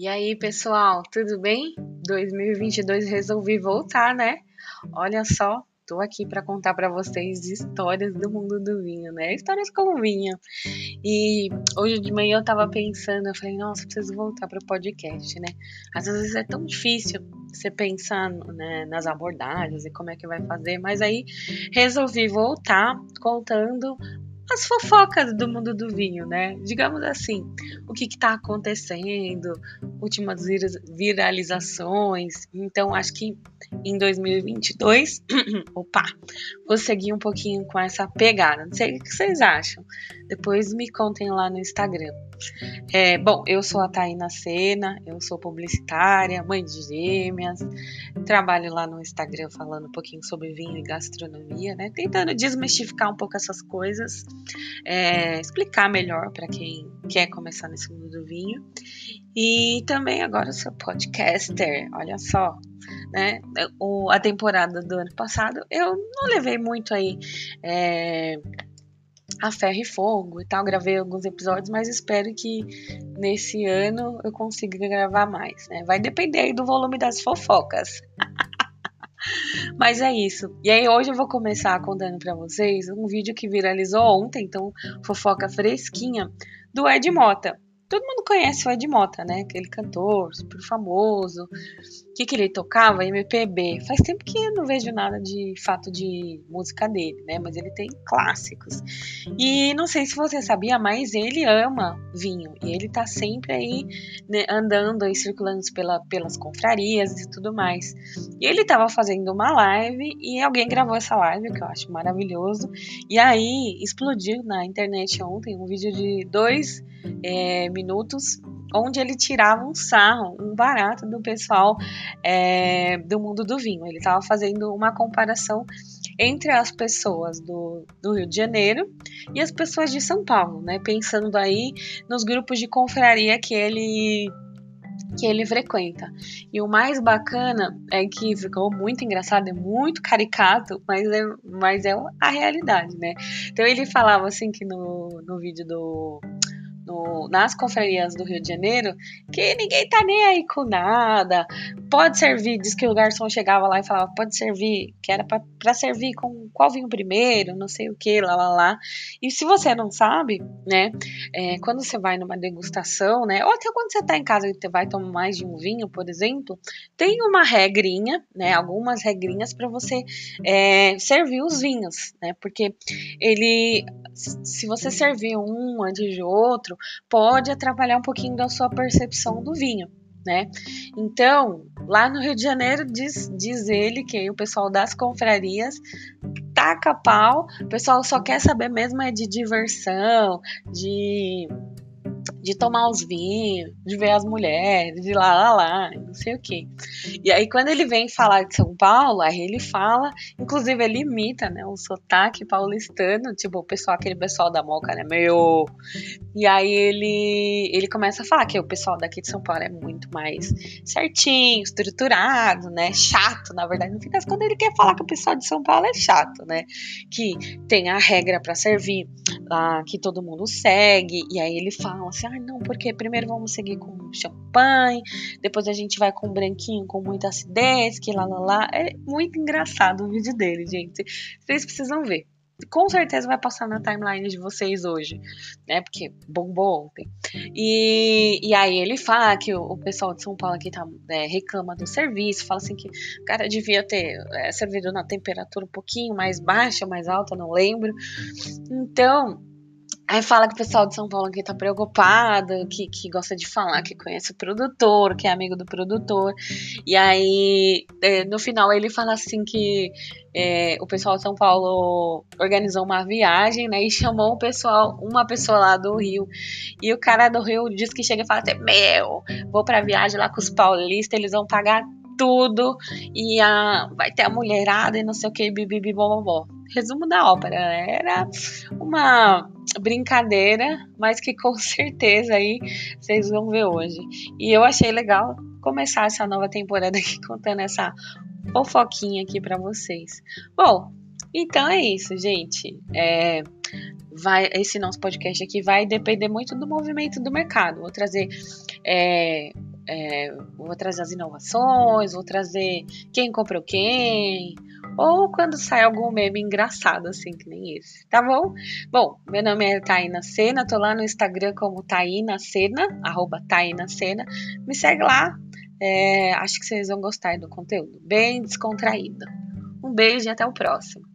E aí, pessoal, tudo bem? 2022 resolvi voltar, né? Olha só, tô aqui para contar para vocês histórias do mundo do vinho, né? Histórias com vinho. E hoje de manhã eu tava pensando, eu falei, nossa, preciso voltar para o podcast, né? Às vezes é tão difícil você pensar né, nas abordagens e como é que vai fazer, mas aí resolvi voltar contando as fofocas do mundo do vinho, né? Digamos assim, o que está acontecendo, últimas viralizações. Então, acho que em 2022, opa, vou seguir um pouquinho com essa pegada. Não sei o que vocês acham. Depois me contem lá no Instagram. É, bom, eu sou a Taina Sena, eu sou publicitária, mãe de gêmeas, trabalho lá no Instagram falando um pouquinho sobre vinho e gastronomia, né? Tentando desmistificar um pouco essas coisas, é, explicar melhor para quem quer começar nesse mundo do vinho. E também agora sou podcaster, olha só, né? O, a temporada do ano passado eu não levei muito aí. É, a ferro e fogo e tal. Gravei alguns episódios, mas espero que nesse ano eu consiga gravar mais, né? Vai depender aí do volume das fofocas. Mas é isso. E aí hoje eu vou começar contando para vocês um vídeo que viralizou ontem, então fofoca fresquinha do Ed Mota. Todo mundo conhece o Ed Mota, né? Aquele cantor super famoso. O que, que ele tocava? MPB. Faz tempo que eu não vejo nada de fato de música dele, né? Mas ele tem clássicos. E não sei se você sabia, mas ele ama vinho. E ele tá sempre aí né, andando aí, circulando pela, pelas confrarias e tudo mais. E ele tava fazendo uma live e alguém gravou essa live, que eu acho maravilhoso. E aí explodiu na internet ontem um vídeo de dois é, minutos, onde ele tirava um sarro, um barato do pessoal é, do mundo do vinho. Ele estava fazendo uma comparação entre as pessoas do, do, Rio de Janeiro e as pessoas de São Paulo, né? Pensando aí nos grupos de confraria que ele que ele frequenta. E o mais bacana é que ficou muito engraçado, é muito caricato, mas é, mas é a realidade, né? Então ele falava assim que no, no vídeo do nas confrarias do Rio de Janeiro que ninguém tá nem aí com nada. Pode servir, diz que o garçom chegava lá e falava, pode servir, que era para servir com qual vinho primeiro, não sei o que, lá, lá, lá. E se você não sabe, né, é, quando você vai numa degustação, né, ou até quando você tá em casa e você vai tomar mais de um vinho, por exemplo, tem uma regrinha, né, algumas regrinhas para você é, servir os vinhos, né, porque ele, se você servir um antes de outro, pode atrapalhar um pouquinho da sua percepção do vinho. Né? Então, lá no Rio de Janeiro, diz, diz ele que o pessoal das confrarias taca pau, o pessoal só quer saber mesmo é de diversão, de de tomar os vinhos, de ver as mulheres, de lá, lá, lá, não sei o que. E aí, quando ele vem falar de São Paulo, aí ele fala, inclusive ele imita, né, o sotaque paulistano, tipo, o pessoal, aquele pessoal da Moca, né, meu. E aí ele, ele começa a falar que o pessoal daqui de São Paulo é muito mais certinho, estruturado, né, chato, na verdade. No fim das contas, ele quer falar que o pessoal de São Paulo é chato, né, que tem a regra para servir, lá, que todo mundo segue, e aí ele fala assim, ah, não, porque primeiro vamos seguir com champanhe, depois a gente vai com branquinho com muita acidez, que lá lá lá. É muito engraçado o vídeo dele, gente. Vocês precisam ver. Com certeza vai passar na timeline de vocês hoje, né? Porque bombou ontem. E, e aí ele fala que o, o pessoal de São Paulo aqui tá, é, reclama do serviço, fala assim que o cara devia ter é, servido na temperatura um pouquinho mais baixa, mais alta, não lembro. Então, Aí fala que o pessoal de São Paulo aqui tá preocupado, que, que gosta de falar, que conhece o produtor, que é amigo do produtor. E aí, é, no final, ele fala assim que é, o pessoal de São Paulo organizou uma viagem, né? E chamou o pessoal, uma pessoa lá do Rio. E o cara do Rio diz que chega e fala assim: Meu, vou pra viagem lá com os paulistas, eles vão pagar tudo. E a, vai ter a mulherada e não sei o que, bibibi, bobobó. Resumo da ópera? Era uma brincadeira, mas que com certeza aí vocês vão ver hoje. E eu achei legal começar essa nova temporada aqui contando essa fofoquinha aqui para vocês. Bom, então é isso, gente. É, vai, esse nosso podcast aqui vai depender muito do movimento do mercado. Vou trazer é, é, vou trazer as inovações, vou trazer quem comprou quem, ou quando sai algum meme engraçado, assim, que nem esse, tá bom? Bom, meu nome é Taina Sena, tô lá no Instagram como Taina Sena, arroba Taina Sena. Me segue lá, é, acho que vocês vão gostar do conteúdo, bem descontraído. Um beijo e até o próximo.